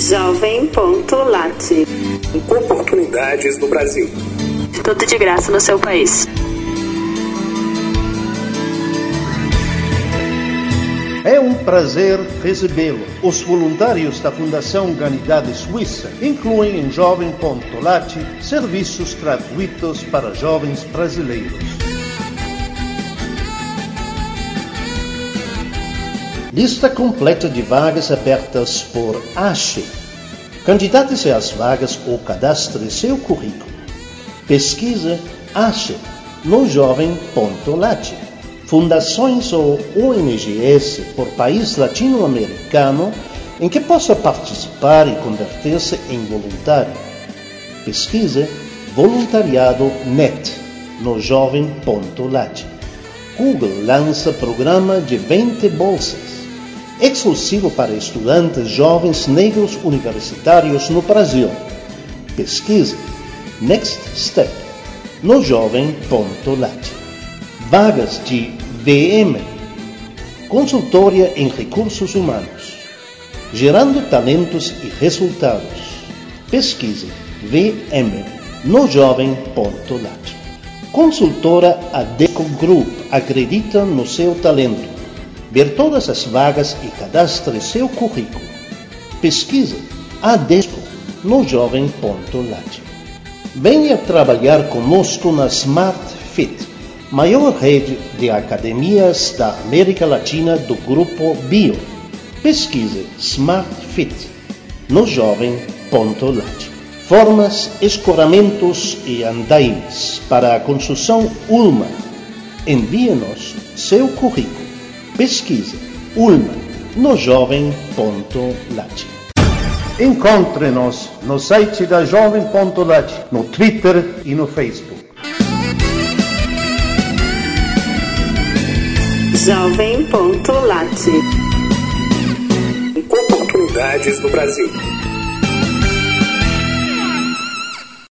Jovem.lat. Oportunidades no Brasil. Tudo de graça no seu país. É um prazer recebê-lo. Os voluntários da Fundação Humanidade Suíça incluem em Jovem.lat serviços gratuitos para jovens brasileiros. Lista completa de vagas abertas por ACHE. Candidate-se às vagas ou cadastre seu currículo. Pesquisa ACHE no jovem.lat. Fundações ou ONGs por país latino-americano em que possa participar e converter-se em voluntário. Pesquisa Voluntariado NET no jovem.lat. Google lança programa de 20 bolsas exclusivo para estudantes jovens negros universitários no Brasil. Pesquise Next Step no jovem.lat. Vagas de VM, consultoria em recursos humanos, gerando talentos e resultados. Pesquise VM no jovem.lat. Consultora Adeco Group acredita no seu talento ver todas as vagas e cadastre seu currículo. Pesquise ADESCO no jovem.lat. Venha trabalhar conosco na Smart Fit, maior rede de academias da América Latina do grupo Bio. Pesquise Smart Fit no jovem.lat. Formas, escoramentos e andaimes para a construção Ulma. Envie-nos seu currículo pesquise Ulma no jovem.lat. Encontre-nos no site da jovem.lat, no Twitter e no Facebook. Jovem.lat. Oportunidades no Brasil.